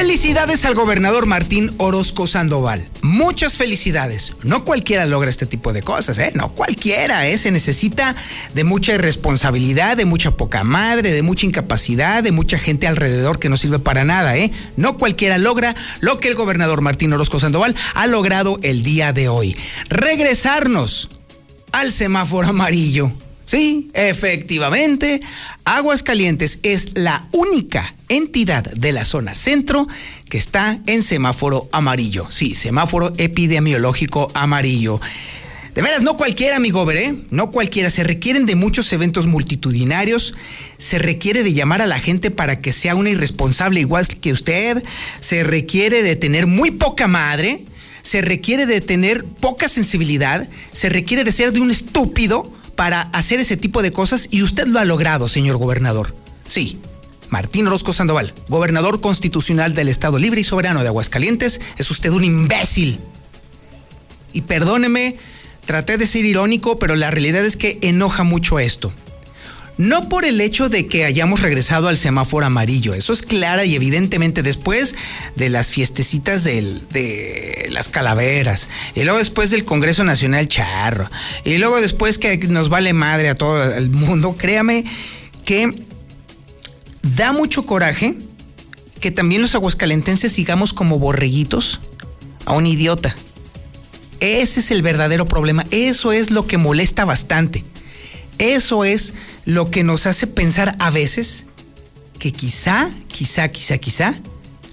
Felicidades al gobernador Martín Orozco Sandoval. Muchas felicidades. No cualquiera logra este tipo de cosas, ¿eh? No cualquiera, ¿eh? Se necesita de mucha irresponsabilidad, de mucha poca madre, de mucha incapacidad, de mucha gente alrededor que no sirve para nada, ¿eh? No cualquiera logra lo que el gobernador Martín Orozco Sandoval ha logrado el día de hoy. Regresarnos al semáforo amarillo. Sí, efectivamente, Aguascalientes es la única entidad de la zona centro que está en semáforo amarillo. Sí, semáforo epidemiológico amarillo. De veras, no cualquiera, amigo, veré, no cualquiera. Se requieren de muchos eventos multitudinarios. Se requiere de llamar a la gente para que sea una irresponsable igual que usted. Se requiere de tener muy poca madre. Se requiere de tener poca sensibilidad. Se requiere de ser de un estúpido para hacer ese tipo de cosas y usted lo ha logrado, señor gobernador. Sí, Martín Orozco Sandoval, gobernador constitucional del Estado Libre y Soberano de Aguascalientes, es usted un imbécil. Y perdóneme, traté de ser irónico, pero la realidad es que enoja mucho esto. No por el hecho de que hayamos regresado al semáforo amarillo, eso es clara y evidentemente después de las fiestecitas de las calaveras, y luego después del Congreso Nacional Charro, y luego después que nos vale madre a todo el mundo, créame que da mucho coraje que también los aguascalentenses sigamos como borreguitos a un idiota. Ese es el verdadero problema, eso es lo que molesta bastante. Eso es lo que nos hace pensar a veces que quizá, quizá, quizá, quizá,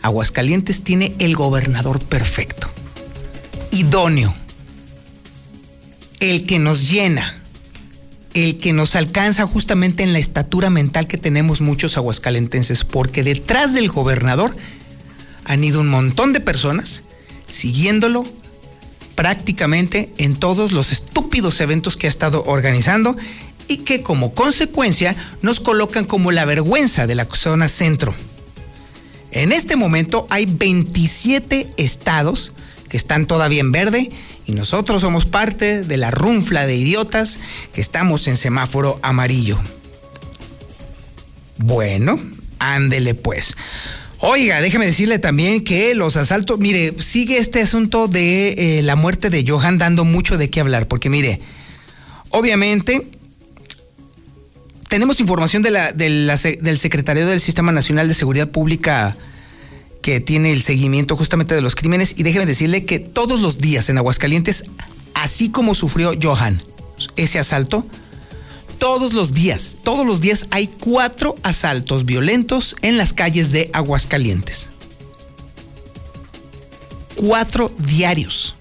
Aguascalientes tiene el gobernador perfecto, idóneo, el que nos llena, el que nos alcanza justamente en la estatura mental que tenemos muchos aguascalentenses, porque detrás del gobernador han ido un montón de personas siguiéndolo prácticamente en todos los estúpidos eventos que ha estado organizando y que como consecuencia nos colocan como la vergüenza de la zona centro. En este momento hay 27 estados que están todavía en verde y nosotros somos parte de la runfla de idiotas que estamos en semáforo amarillo. Bueno, ándele pues. Oiga, déjeme decirle también que los asaltos, mire, sigue este asunto de eh, la muerte de Johan dando mucho de qué hablar, porque mire, obviamente tenemos información del Secretario del Sistema Nacional de Seguridad Pública que tiene el seguimiento justamente de los crímenes y déjeme decirle que todos los días en Aguascalientes, así como sufrió Johan ese asalto, todos los días, todos los días hay cuatro asaltos violentos en las calles de Aguascalientes. Cuatro diarios.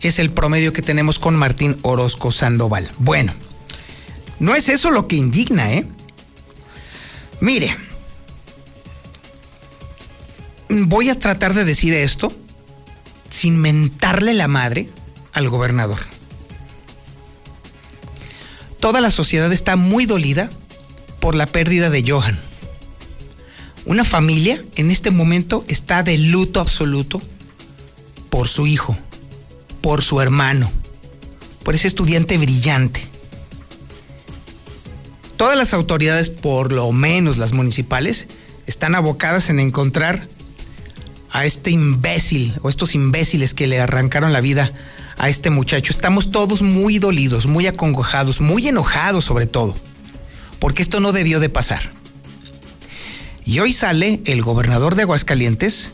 Es el promedio que tenemos con Martín Orozco Sandoval. Bueno, no es eso lo que indigna, ¿eh? Mire, voy a tratar de decir esto sin mentarle la madre al gobernador. Toda la sociedad está muy dolida por la pérdida de Johan. Una familia en este momento está de luto absoluto por su hijo, por su hermano, por ese estudiante brillante todas las autoridades, por lo menos las municipales, están abocadas en encontrar a este imbécil o estos imbéciles que le arrancaron la vida a este muchacho. Estamos todos muy dolidos, muy acongojados, muy enojados sobre todo, porque esto no debió de pasar. Y hoy sale el gobernador de Aguascalientes,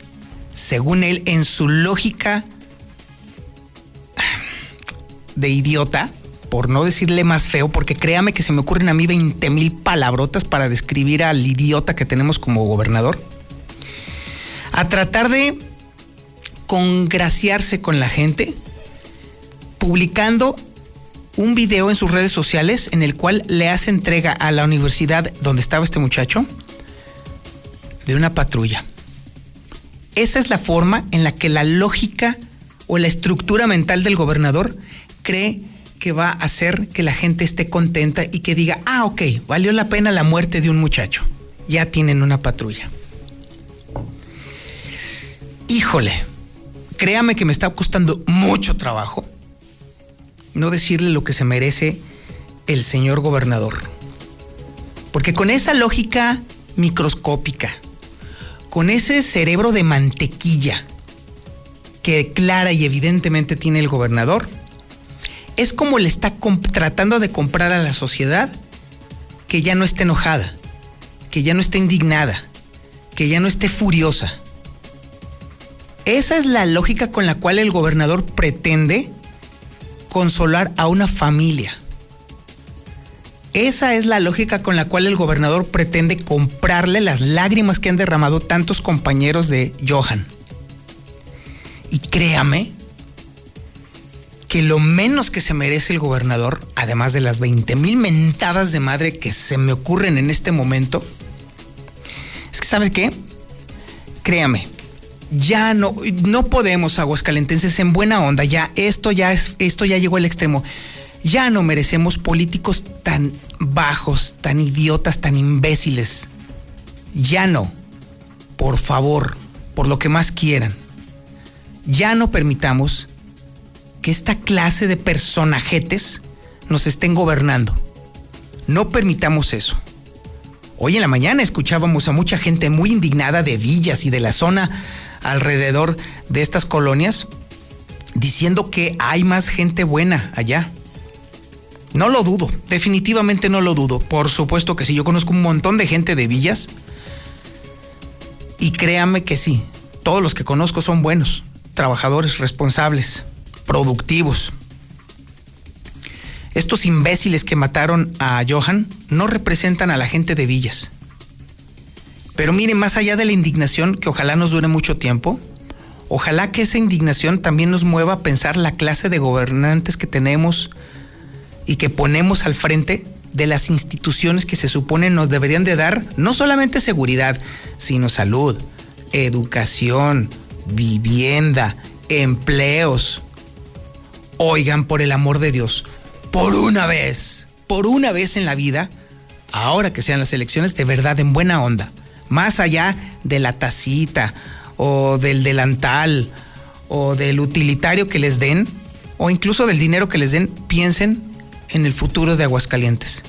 según él, en su lógica de idiota, por no decirle más feo, porque créame que se me ocurren a mí 20 mil palabrotas para describir al idiota que tenemos como gobernador, a tratar de congraciarse con la gente, publicando un video en sus redes sociales en el cual le hace entrega a la universidad donde estaba este muchacho de una patrulla. Esa es la forma en la que la lógica o la estructura mental del gobernador cree que va a hacer que la gente esté contenta y que diga, ah, ok, valió la pena la muerte de un muchacho. Ya tienen una patrulla. Híjole, créame que me está costando mucho trabajo no decirle lo que se merece el señor gobernador. Porque con esa lógica microscópica, con ese cerebro de mantequilla que clara y evidentemente tiene el gobernador, es como le está tratando de comprar a la sociedad que ya no esté enojada, que ya no esté indignada, que ya no esté furiosa. Esa es la lógica con la cual el gobernador pretende consolar a una familia. Esa es la lógica con la cual el gobernador pretende comprarle las lágrimas que han derramado tantos compañeros de Johan. Y créame que lo menos que se merece el gobernador, además de las 20 mil mentadas de madre que se me ocurren en este momento, es que, ¿sabes qué? Créame, ya no, no podemos, aguascalentenses, en buena onda, ya esto ya es, esto ya llegó al extremo. Ya no merecemos políticos tan bajos, tan idiotas, tan imbéciles. Ya no. Por favor, por lo que más quieran. Ya no permitamos que esta clase de personajetes nos estén gobernando. No permitamos eso. Hoy en la mañana escuchábamos a mucha gente muy indignada de Villas y de la zona alrededor de estas colonias diciendo que hay más gente buena allá. No lo dudo, definitivamente no lo dudo. Por supuesto que sí, yo conozco un montón de gente de villas y créame que sí, todos los que conozco son buenos, trabajadores responsables, productivos. Estos imbéciles que mataron a Johan no representan a la gente de villas. Pero miren, más allá de la indignación, que ojalá nos dure mucho tiempo, ojalá que esa indignación también nos mueva a pensar la clase de gobernantes que tenemos y que ponemos al frente de las instituciones que se supone nos deberían de dar no solamente seguridad, sino salud, educación, vivienda, empleos. Oigan, por el amor de Dios, por una vez, por una vez en la vida, ahora que sean las elecciones, de verdad en buena onda, más allá de la tacita o del delantal o del utilitario que les den o incluso del dinero que les den, piensen en el futuro de Aguascalientes.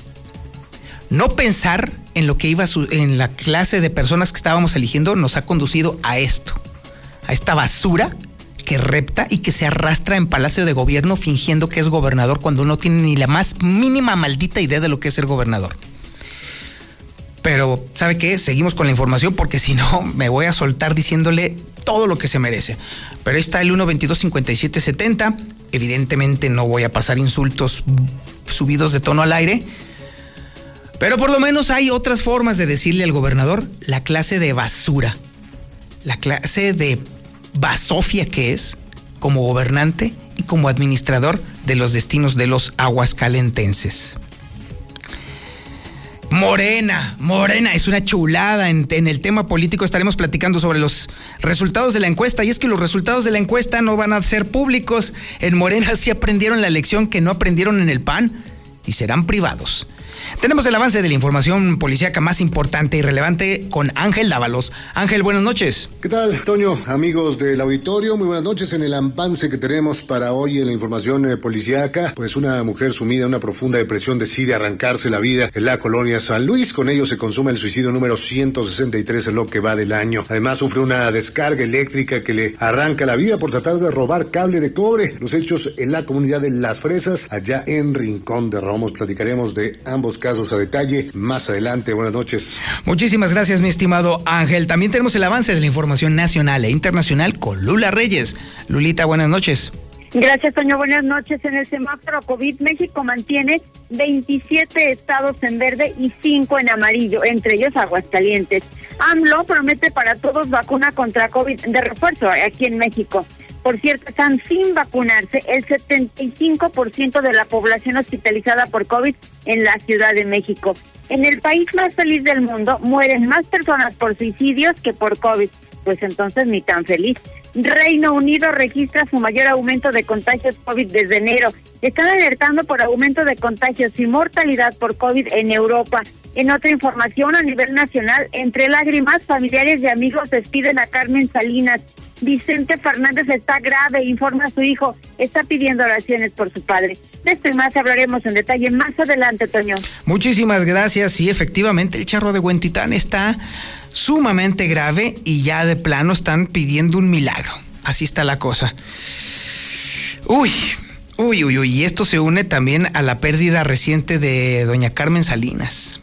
No pensar en lo que iba en la clase de personas que estábamos eligiendo nos ha conducido a esto, a esta basura que repta y que se arrastra en Palacio de Gobierno fingiendo que es gobernador cuando no tiene ni la más mínima maldita idea de lo que es ser gobernador. Pero, ¿sabe qué? Seguimos con la información porque si no, me voy a soltar diciéndole todo lo que se merece. Pero ahí está el 122-5770. Evidentemente no voy a pasar insultos subidos de tono al aire. Pero por lo menos hay otras formas de decirle al gobernador la clase de basura, la clase de basofia que es como gobernante y como administrador de los destinos de los aguascalentenses. Morena, Morena es una chulada. En, el tema político estaremos platicando sobre los resultados de la encuesta. Y es que los resultados de la encuesta no van a ser públicos. En Morena sí aprendieron la lección que no aprendieron en el PAN y serán privados. Tenemos el avance de la información policíaca más importante y relevante con Ángel Dávalos. Ángel, buenas noches. ¿Qué tal, Toño? Amigos del auditorio, muy buenas noches. En el avance que tenemos para hoy en la información eh, policíaca, pues una mujer sumida en una profunda depresión decide arrancarse la vida en la colonia San Luis. Con ello se consume el suicidio número 163 en lo que va del año. Además sufre una descarga eléctrica que le arranca la vida por tratar de robar cable de cobre. Los hechos en la comunidad de Las Fresas, allá en Rincón de Romos. Platicaremos de ambos casos a detalle más adelante. Buenas noches. Muchísimas gracias, mi estimado Ángel. También tenemos el avance de la información nacional e internacional con Lula Reyes. Lulita, buenas noches. Gracias, Toño. Buenas noches. En el semáforo COVID, México mantiene 27 estados en verde y 5 en amarillo, entre ellos Aguascalientes. AMLO promete para todos vacuna contra COVID de refuerzo aquí en México. Por cierto, están sin vacunarse el 75% de la población hospitalizada por COVID en la Ciudad de México. En el país más feliz del mundo mueren más personas por suicidios que por COVID. Pues entonces ni tan feliz. Reino Unido registra su mayor aumento de contagios COVID desde enero. Están alertando por aumento de contagios y mortalidad por COVID en Europa. En otra información a nivel nacional, entre lágrimas, familiares y amigos despiden a Carmen Salinas. Vicente Fernández está grave, informa a su hijo, está pidiendo oraciones por su padre. De esto y más hablaremos en detalle más adelante, Toño. Muchísimas gracias. Sí, efectivamente, el charro de Huentitán está sumamente grave y ya de plano están pidiendo un milagro. Así está la cosa. Uy, uy, uy, uy. Y esto se une también a la pérdida reciente de doña Carmen Salinas.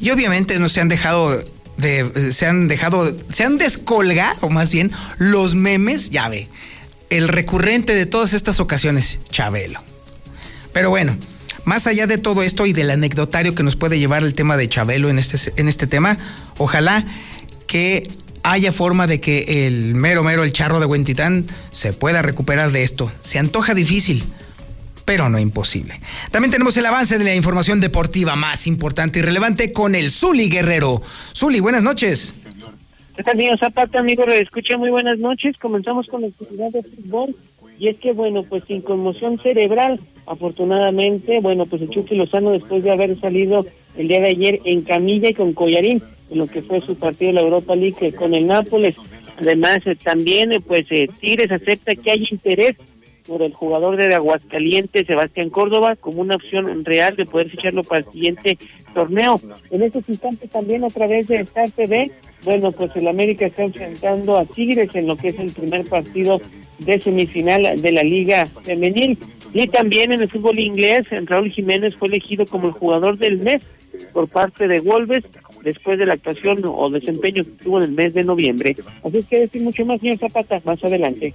Y obviamente no se han dejado de, se han dejado, se han descolgado más bien los memes, ya ve, el recurrente de todas estas ocasiones, Chabelo. Pero bueno, más allá de todo esto y del anecdotario que nos puede llevar el tema de Chabelo en este, en este tema, ojalá que haya forma de que el mero mero, el charro de Huentitán, se pueda recuperar de esto. Se antoja difícil, pero no imposible. También tenemos el avance de la información deportiva más importante y relevante con el Zuli Guerrero. Zuli, buenas noches. ¿Qué tal, señor Zapata, amigo? Escucha, muy buenas noches. Comenzamos con la actividad de fútbol. Y es que, bueno, pues sin conmoción cerebral, afortunadamente, bueno, pues el Chucky Lozano, después de haber salido el día de ayer en camilla y con collarín, en lo que fue su partido de la Europa League con el Nápoles. Además, eh, también, eh, pues, eh, Tigres acepta que hay interés por el jugador de Aguascalientes, Sebastián Córdoba, como una opción real de poder ficharlo para el siguiente torneo. En estos instantes también a través de Star TV, bueno, pues el América está enfrentando a Tigres en lo que es el primer partido de semifinal de la Liga Femenil. Y también en el fútbol inglés, Raúl Jiménez fue elegido como el jugador del mes por parte de Wolves después de la actuación o desempeño que tuvo en el mes de noviembre. Así es que decir mucho más, señor Zapata, más adelante.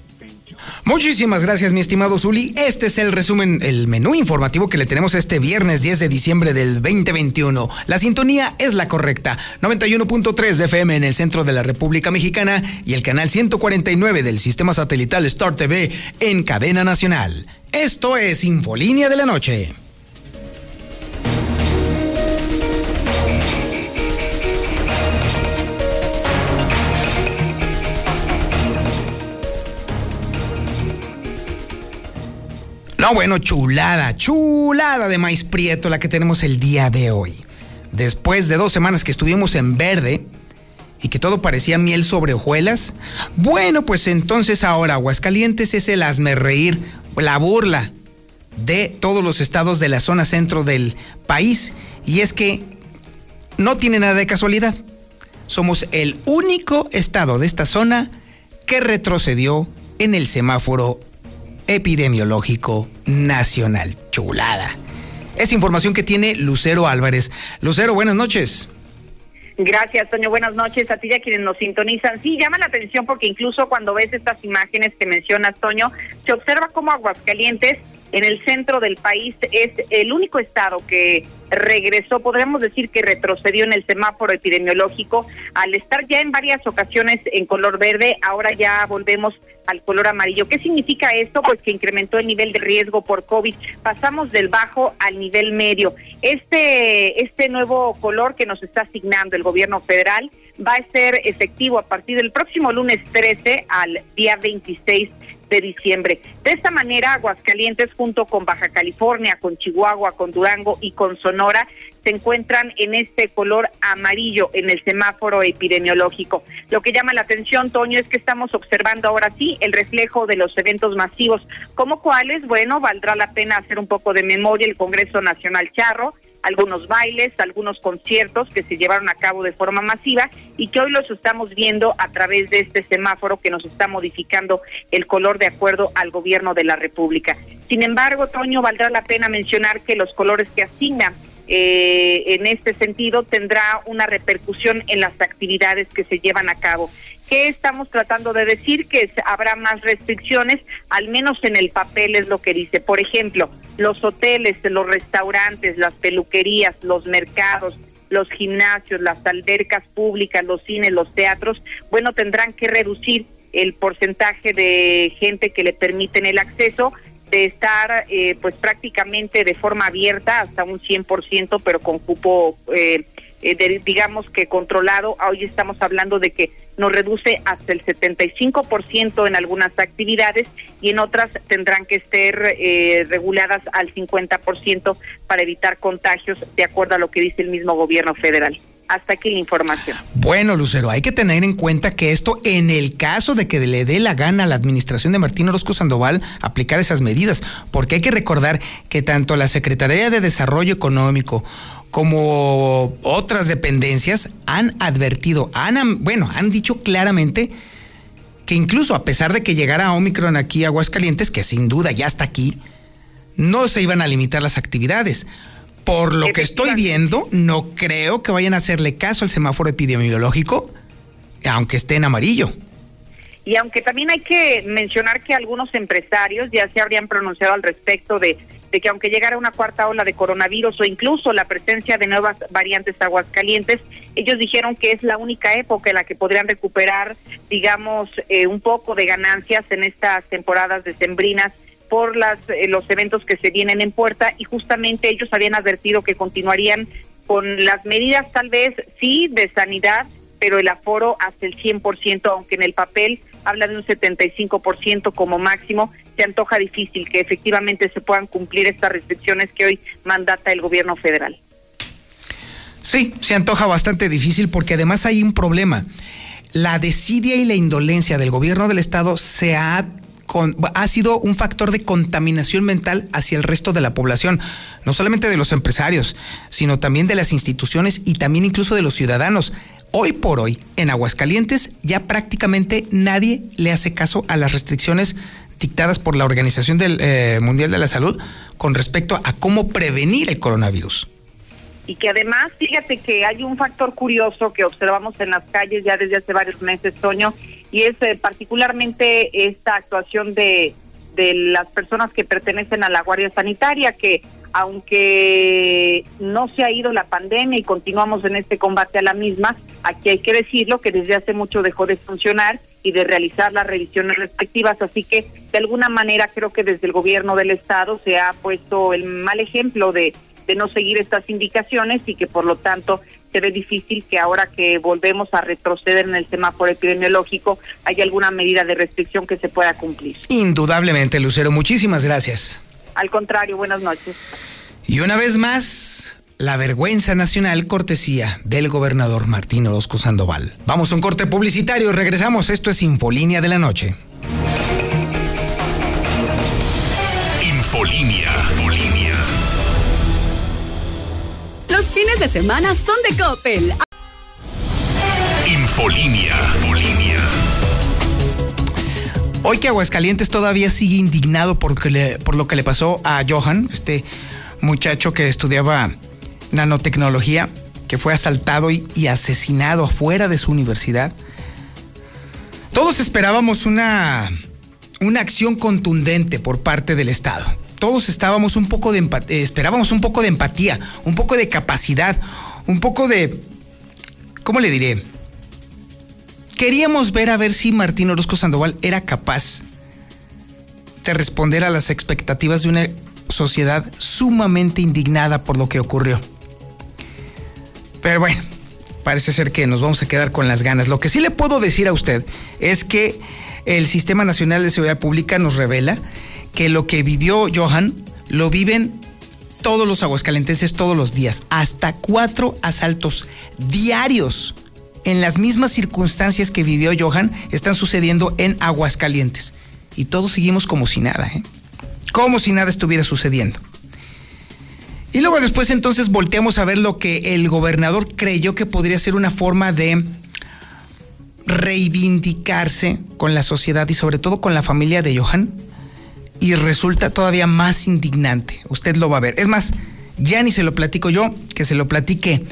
Muchísimas gracias, mi estimado Zuli. Este es el resumen, el menú informativo que le tenemos este viernes 10 de diciembre del 2021. La sintonía es la correcta. 91.3 de FM en el centro de la República Mexicana y el canal 149 del sistema satelital Star TV en cadena nacional. Esto es Infolínea de la Noche. No, bueno, chulada, chulada de maíz prieto la que tenemos el día de hoy. Después de dos semanas que estuvimos en verde y que todo parecía miel sobre hojuelas, bueno, pues entonces ahora Aguascalientes es el hazme reír, la burla de todos los estados de la zona centro del país. Y es que no tiene nada de casualidad. Somos el único estado de esta zona que retrocedió en el semáforo epidemiológico nacional. Chulada. Es información que tiene Lucero Álvarez. Lucero, buenas noches. Gracias, Toño. Buenas noches a ti y a quienes nos sintonizan. Sí, llama la atención porque incluso cuando ves estas imágenes que mencionas, Toño, se observa cómo Aguascalientes en el centro del país es el único estado que regresó, podríamos decir que retrocedió en el semáforo epidemiológico al estar ya en varias ocasiones en color verde, ahora ya volvemos al color amarillo. ¿Qué significa esto? Pues que incrementó el nivel de riesgo por COVID. Pasamos del bajo al nivel medio. Este, este nuevo color que nos está asignando el gobierno federal va a ser efectivo a partir del próximo lunes 13 al día 26 de diciembre. De esta manera, Aguascalientes junto con Baja California, con Chihuahua, con Durango y con Sonora se encuentran en este color amarillo en el semáforo epidemiológico. Lo que llama la atención, Toño, es que estamos observando ahora sí el reflejo de los eventos masivos, como cuáles, bueno, valdrá la pena hacer un poco de memoria el Congreso Nacional Charro, algunos bailes, algunos conciertos que se llevaron a cabo de forma masiva y que hoy los estamos viendo a través de este semáforo que nos está modificando el color de acuerdo al gobierno de la República. Sin embargo, Toño, valdrá la pena mencionar que los colores que asigna eh, en este sentido tendrá una repercusión en las actividades que se llevan a cabo. ¿Qué estamos tratando de decir? Que habrá más restricciones, al menos en el papel es lo que dice. Por ejemplo, los hoteles, los restaurantes, las peluquerías, los mercados, los gimnasios, las albercas públicas, los cines, los teatros, bueno, tendrán que reducir el porcentaje de gente que le permiten el acceso de estar eh, pues prácticamente de forma abierta hasta un 100%, pero con cupo eh, eh, digamos que controlado. Hoy estamos hablando de que nos reduce hasta el 75% en algunas actividades y en otras tendrán que estar eh, reguladas al 50% para evitar contagios, de acuerdo a lo que dice el mismo gobierno federal. Hasta aquí la información. Bueno, Lucero, hay que tener en cuenta que esto, en el caso de que le dé la gana a la administración de Martín Orozco Sandoval aplicar esas medidas, porque hay que recordar que tanto la Secretaría de Desarrollo Económico como otras dependencias han advertido, han, bueno, han dicho claramente que incluso a pesar de que llegara Omicron aquí a Aguascalientes, que sin duda ya está aquí, no se iban a limitar las actividades. Por lo que estoy viendo, no creo que vayan a hacerle caso al semáforo epidemiológico, aunque esté en amarillo. Y aunque también hay que mencionar que algunos empresarios ya se habrían pronunciado al respecto de de que aunque llegara una cuarta ola de coronavirus o incluso la presencia de nuevas variantes aguascalientes, ellos dijeron que es la única época en la que podrían recuperar, digamos, eh, un poco de ganancias en estas temporadas decembrinas por las, eh, los eventos que se vienen en puerta y justamente ellos habían advertido que continuarían con las medidas tal vez sí de sanidad, pero el aforo hasta el 100%, aunque en el papel habla de un 75% como máximo, se antoja difícil que efectivamente se puedan cumplir estas restricciones que hoy mandata el gobierno federal. Sí, se antoja bastante difícil porque además hay un problema. La desidia y la indolencia del gobierno del estado se ha ha sido un factor de contaminación mental hacia el resto de la población, no solamente de los empresarios, sino también de las instituciones y también incluso de los ciudadanos. Hoy por hoy, en Aguascalientes, ya prácticamente nadie le hace caso a las restricciones dictadas por la Organización del, eh, Mundial de la Salud con respecto a cómo prevenir el coronavirus. Y que además, fíjate que hay un factor curioso que observamos en las calles ya desde hace varios meses, Toño, y es eh, particularmente esta actuación de, de las personas que pertenecen a la Guardia Sanitaria, que aunque no se ha ido la pandemia y continuamos en este combate a la misma, aquí hay que decirlo que desde hace mucho dejó de funcionar y de realizar las revisiones respectivas, así que de alguna manera creo que desde el gobierno del estado se ha puesto el mal ejemplo de, de no seguir estas indicaciones y que por lo tanto se ve difícil que ahora que volvemos a retroceder en el semáforo epidemiológico haya alguna medida de restricción que se pueda cumplir. Indudablemente, Lucero, muchísimas gracias. Al contrario, buenas noches. Y una vez más, la vergüenza nacional cortesía del gobernador Martín Orozco Sandoval. Vamos a un corte publicitario, regresamos. Esto es Infolínea de la Noche. Infolínea. Infolínea. Los fines de semana son de Coppel. Infolínea. Infolínea. Hoy que Aguascalientes todavía sigue indignado por, por lo que le pasó a Johan, este muchacho que estudiaba nanotecnología, que fue asaltado y, asesinado afuera de su universidad. Todos esperábamos una, una acción contundente por parte del Estado. Todos estábamos un poco de eh, esperábamos un poco de empatía, un poco de capacidad, un poco de ¿cómo le diré? Queríamos ver a ver si Martín Orozco Sandoval era capaz de responder a las expectativas de una sociedad sumamente indignada por lo que ocurrió. Pero bueno, parece ser que nos vamos a quedar con las ganas. Lo que sí le puedo decir a usted es que el Sistema Nacional de Seguridad Pública nos revela que lo que vivió Johan lo viven todos los aguascalentenses todos los días. Hasta cuatro asaltos diarios en las mismas circunstancias que vivió Johan están sucediendo en Aguascalientes. Y todos seguimos como si nada, ¿eh? Como si nada estuviera sucediendo. Y luego después entonces volteamos a ver lo que el gobernador creyó que podría ser una forma de reivindicarse con la sociedad y sobre todo con la familia de Johan. Y resulta todavía más indignante. Usted lo va a ver. Es más, ya ni se lo platico yo, que se lo platique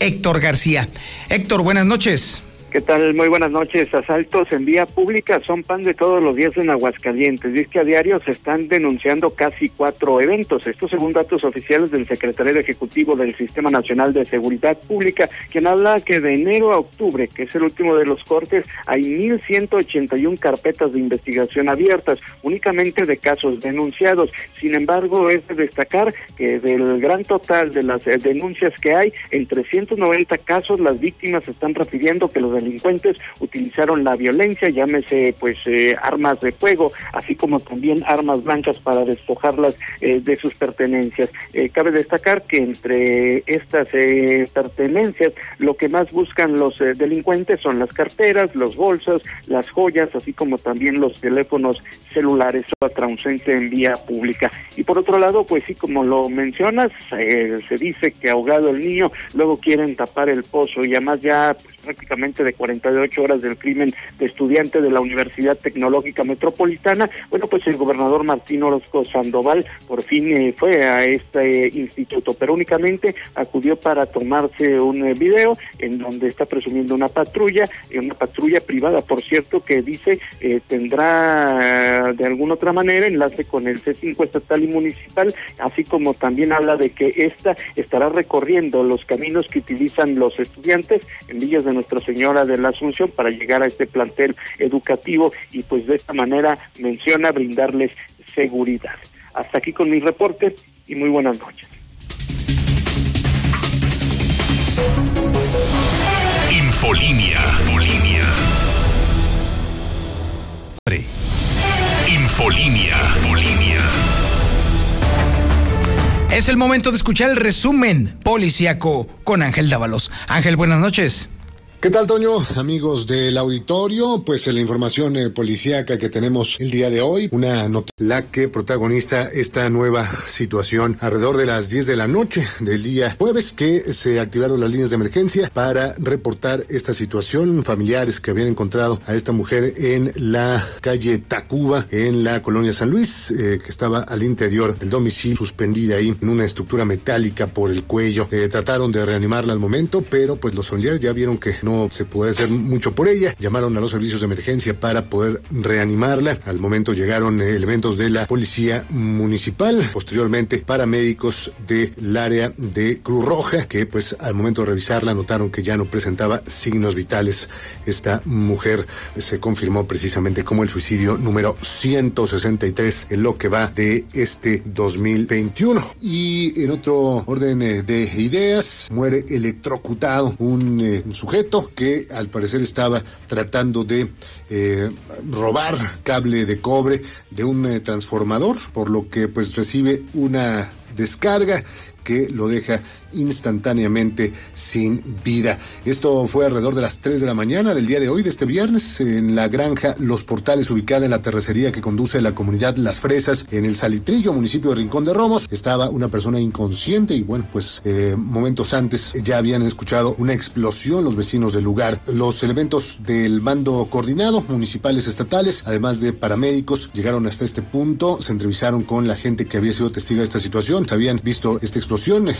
Héctor García. Héctor, buenas noches. ¿Qué tal? Muy buenas noches. Asaltos en vía pública son pan de todos los días en Aguascalientes. Dice que a diario se están denunciando casi cuatro eventos. Esto según datos oficiales del Secretario Ejecutivo del Sistema Nacional de Seguridad Pública, quien habla que de enero a octubre, que es el último de los cortes, hay 1.181 carpetas de investigación abiertas, únicamente de casos denunciados. Sin embargo, es de destacar que del gran total de las eh, denuncias que hay, en 390 casos las víctimas están refiriendo que los delincuentes utilizaron la violencia, llámese pues eh, armas de fuego, así como también armas blancas para despojarlas eh, de sus pertenencias. Eh, cabe destacar que entre estas pertenencias lo que más buscan los delincuentes son las carteras, los bolsas, las joyas, así como también los teléfonos celulares ausente en vía pública. Y por otro lado, pues sí, como lo mencionas, se dice que ahogado el niño, luego quieren tapar el pozo y además ya pues, prácticamente de 48 horas del crimen de estudiante de la Universidad Tecnológica Metropolitana, bueno, pues el gobernador Martín Orozco Sandoval por fin eh, fue a este instituto, pero únicamente acudió para tomarse un eh, video en donde está presumiendo una patrulla, eh, una patrulla privada, por cierto, que dice tendrá de alguna otra manera enlace con el C5 estatal y municipal, así como también habla de que esta estará recorriendo los caminos que utilizan los estudiantes en villas de Nuestra Señora de la Asunción para llegar a este plantel educativo y pues de esta manera menciona brindarles seguridad. Hasta aquí con mi reporte y muy buenas noches. Infolinia. Infolinia. Infolinia. Infolinia. Es el momento de escuchar el resumen policiaco con Ángel Dávalos. Ángel, buenas noches. ¿Qué tal, Toño? Amigos del auditorio, pues en la información eh, policíaca que tenemos el día de hoy, una nota la que protagoniza esta nueva situación alrededor de las 10 de la noche del día jueves que se activaron las líneas de emergencia para reportar esta situación. Familiares que habían encontrado a esta mujer en la calle Tacuba, en la colonia San Luis, eh, que estaba al interior del domicilio, suspendida ahí en una estructura metálica por el cuello. Eh, trataron de reanimarla al momento, pero pues los familiares ya vieron que no se puede hacer mucho por ella. Llamaron a los servicios de emergencia para poder reanimarla. Al momento llegaron eh, elementos de la policía municipal, posteriormente paramédicos del área de Cruz Roja, que pues al momento de revisarla notaron que ya no presentaba signos vitales. Esta mujer se confirmó precisamente como el suicidio número 163 en lo que va de este 2021. Y en otro orden eh, de ideas, muere electrocutado un eh, sujeto que al parecer estaba tratando de eh, robar cable de cobre de un eh, transformador, por lo que pues recibe una descarga que lo deja instantáneamente sin vida. Esto fue alrededor de las 3 de la mañana del día de hoy, de este viernes, en la granja Los Portales, ubicada en la terracería que conduce a la comunidad Las Fresas, en el Salitrillo, municipio de Rincón de Romos. Estaba una persona inconsciente y bueno, pues eh, momentos antes ya habían escuchado una explosión los vecinos del lugar. Los elementos del mando coordinado, municipales estatales, además de paramédicos, llegaron hasta este punto, se entrevistaron con la gente que había sido testigo de esta situación, se habían visto esta explosión,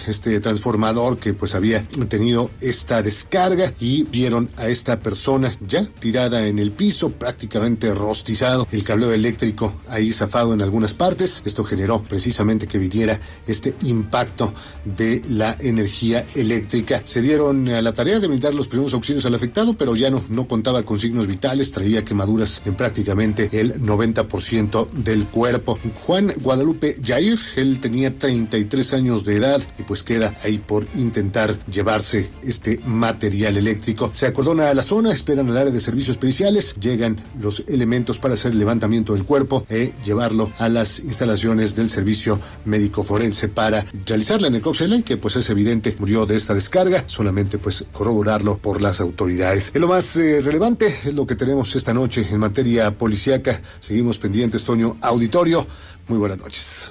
este transformador que pues había tenido esta descarga y vieron a esta persona ya tirada en el piso, prácticamente rostizado, el cableo eléctrico ahí zafado en algunas partes. Esto generó precisamente que viniera este impacto de la energía eléctrica. Se dieron a la tarea de brindar los primeros auxilios al afectado, pero ya no, no contaba con signos vitales, traía quemaduras en prácticamente el 90% del cuerpo. Juan Guadalupe Jair, él tenía 33 años de edad y pues queda ahí por intentar llevarse este material eléctrico. Se acordona a la zona, esperan al área de servicios periciales, llegan los elementos para hacer el levantamiento del cuerpo e llevarlo a las instalaciones del servicio médico forense para realizar la necropsia, que pues es evidente murió de esta descarga, solamente pues corroborarlo por las autoridades. Es lo más eh, relevante, es lo que tenemos esta noche en materia policíaca. Seguimos pendientes, Toño Auditorio. Muy buenas noches.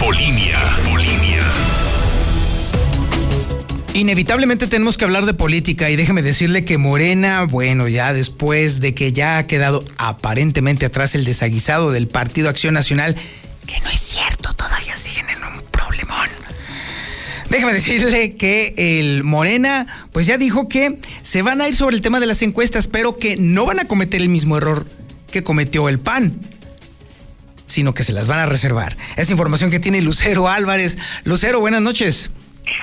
Infolinia. Inevitablemente tenemos que hablar de política y déjeme decirle que Morena, bueno, ya después de que ya ha quedado aparentemente atrás el desaguisado del Partido Acción Nacional, que no es cierto, todavía siguen en un problemón. Déjame decirle que el Morena, pues ya dijo que se van a ir sobre el tema de las encuestas, pero que no van a cometer el mismo error que cometió el PAN, sino que se las van a reservar. Es información que tiene Lucero Álvarez. Lucero, buenas noches.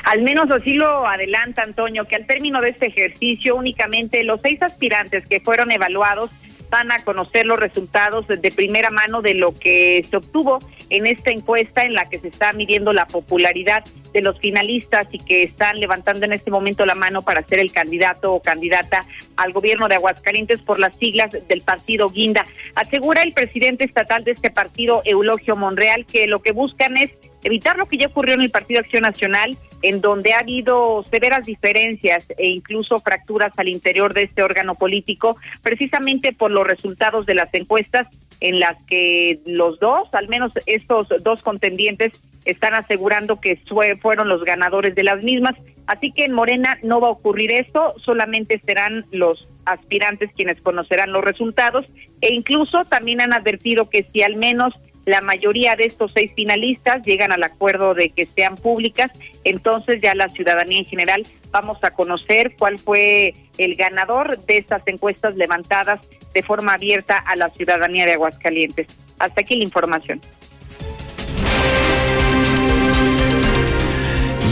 Al menos así lo adelanta Antonio, que al término de este ejercicio únicamente los seis aspirantes que fueron evaluados van a conocer los resultados de primera mano de lo que se obtuvo en esta encuesta en la que se está midiendo la popularidad de los finalistas y que están levantando en este momento la mano para ser el candidato o candidata al gobierno de Aguascalientes por las siglas del partido Guinda. Asegura el presidente estatal de este partido, Eulogio Monreal, que lo que buscan es evitar lo que ya ocurrió en el Partido Acción Nacional, en donde ha habido severas diferencias e incluso fracturas al interior de este órgano político, precisamente por los resultados de las encuestas en las que los dos, al menos estos dos contendientes, están asegurando que fueron los ganadores de las mismas. Así que en Morena no va a ocurrir esto, solamente serán los aspirantes quienes conocerán los resultados e incluso también han advertido que si al menos la mayoría de estos seis finalistas llegan al acuerdo de que sean públicas, entonces ya la ciudadanía en general vamos a conocer cuál fue el ganador de estas encuestas levantadas de forma abierta a la ciudadanía de Aguascalientes. Hasta aquí la información.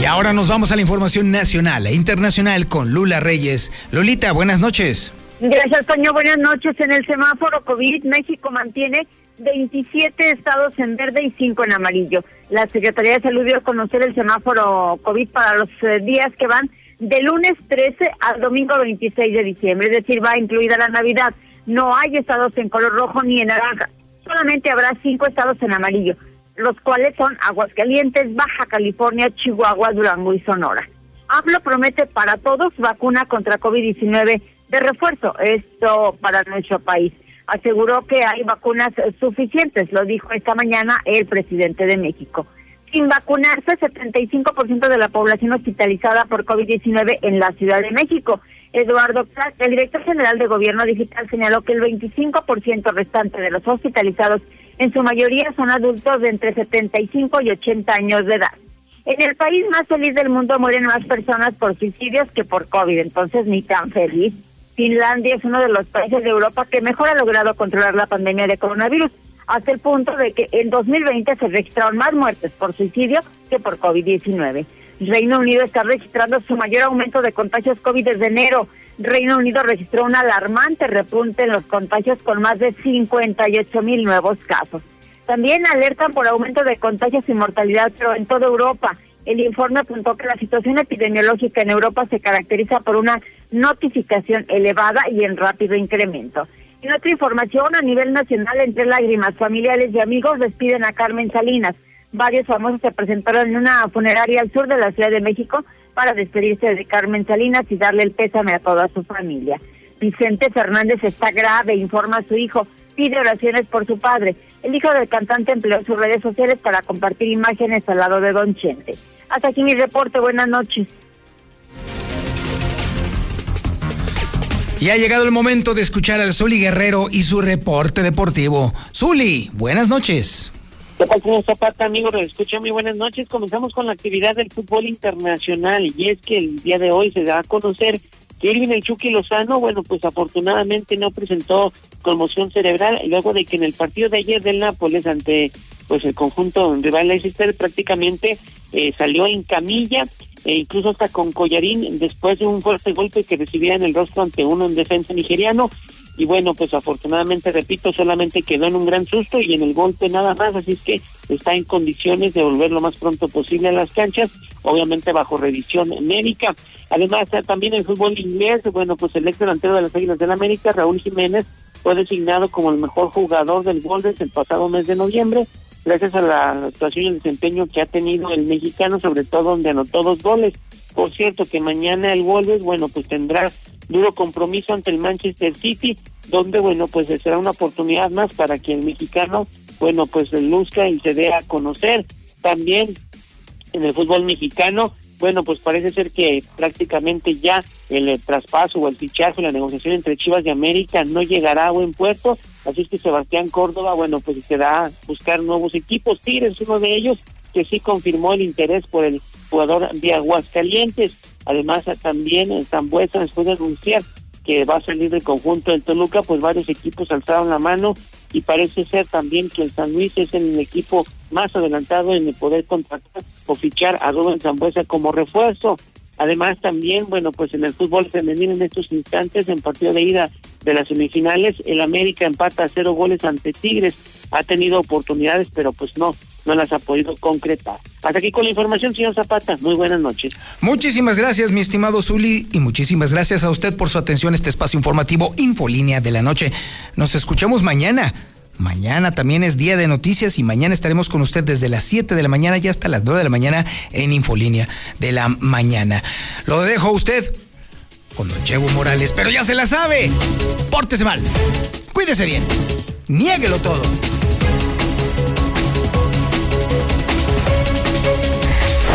Y ahora nos vamos a la información nacional e internacional con Lula Reyes. Lolita, buenas noches. Gracias, Toño. Buenas noches. En el semáforo COVID, México mantiene 27 estados en verde y 5 en amarillo. La Secretaría de Salud dio a conocer el semáforo COVID para los eh, días que van de lunes 13 al domingo 26 de diciembre, es decir, va incluida la Navidad. No hay estados en color rojo ni en naranja, solamente habrá cinco estados en amarillo, los cuales son Aguascalientes, Baja California, Chihuahua, Durango y Sonora. Hablo promete para todos vacuna contra COVID-19 de refuerzo, esto para nuestro país aseguró que hay vacunas suficientes, lo dijo esta mañana el presidente de México. Sin vacunarse, 75% de la población hospitalizada por COVID-19 en la Ciudad de México. Eduardo Platt, el director general de Gobierno Digital, señaló que el 25% restante de los hospitalizados, en su mayoría son adultos de entre 75 y 80 años de edad. En el país más feliz del mundo mueren más personas por suicidios que por COVID, entonces ni tan feliz. Finlandia es uno de los países de Europa que mejor ha logrado controlar la pandemia de coronavirus, hasta el punto de que en 2020 se registraron más muertes por suicidio que por COVID-19. Reino Unido está registrando su mayor aumento de contagios COVID desde enero. Reino Unido registró un alarmante repunte en los contagios con más de 58 mil nuevos casos. También alertan por aumento de contagios y mortalidad, pero en toda Europa. El informe apuntó que la situación epidemiológica en Europa se caracteriza por una notificación elevada y en rápido incremento. En otra información, a nivel nacional, entre lágrimas, familiares y amigos despiden a Carmen Salinas. Varios famosos se presentaron en una funeraria al sur de la Ciudad de México para despedirse de Carmen Salinas y darle el pésame a toda su familia. Vicente Fernández está grave, informa a su hijo, pide oraciones por su padre. El hijo del cantante empleó sus redes sociales para compartir imágenes al lado de Don Chente. Hasta aquí mi reporte, buenas noches. Y ha llegado el momento de escuchar al Zuli Guerrero y su reporte deportivo. Zuli, buenas noches. ¿Qué tal, señor Zapata, amigo? Escucha, muy buenas noches. Comenzamos con la actividad del fútbol internacional y es que el día de hoy se da a conocer que Irving El Chucky Lozano, bueno, pues afortunadamente no presentó conmoción cerebral luego de que en el partido de ayer del Nápoles ante pues el conjunto rival Leicester prácticamente eh, salió en camilla e incluso hasta con collarín después de un fuerte golpe que recibía en el rostro ante uno en defensa nigeriano. Y bueno pues afortunadamente repito solamente quedó en un gran susto y en el golpe nada más así es que está en condiciones de volver lo más pronto posible a las canchas obviamente bajo revisión médica. Además también en el fútbol inglés bueno pues el ex delantero de las Águilas del América Raúl Jiménez fue designado como el mejor jugador del Golden el pasado mes de noviembre gracias a la actuación y el desempeño que ha tenido el mexicano, sobre todo donde anotó dos goles. Por cierto, que mañana el Wolves, bueno, pues tendrá duro compromiso ante el Manchester City, donde, bueno, pues será una oportunidad más para que el mexicano, bueno, pues luzca y se dé a conocer. También en el fútbol mexicano, bueno, pues parece ser que prácticamente ya el, eh, traspaso o el fichaje, la negociación entre Chivas y América no llegará a buen puerto, así es que Sebastián Córdoba, bueno, pues se da a buscar nuevos equipos. Tigres, uno de ellos, que sí confirmó el interés por el jugador de Aguascalientes. Además, también en Zambuesa, después de anunciar que va a salir del conjunto del Toluca, pues varios equipos alzaron la mano y parece ser también que el San Luis es el equipo más adelantado en el poder contratar o fichar a Rubén Zambuesa como refuerzo. Además también, bueno, pues en el fútbol femenino en estos instantes, en partido de ida de las semifinales, el América empata a cero goles ante Tigres. Ha tenido oportunidades, pero pues no, no las ha podido concretar. Hasta aquí con la información, señor Zapata. Muy buenas noches. Muchísimas gracias, mi estimado Zuli, y muchísimas gracias a usted por su atención a este espacio informativo Infolínea de la Noche. Nos escuchamos mañana. Mañana también es día de noticias y mañana estaremos con usted desde las 7 de la mañana y hasta las 9 de la mañana en Infolínea de la mañana. Lo dejo a usted con Don Chevo Morales, pero ya se la sabe. Pórtese mal, cuídese bien, niéguelo todo.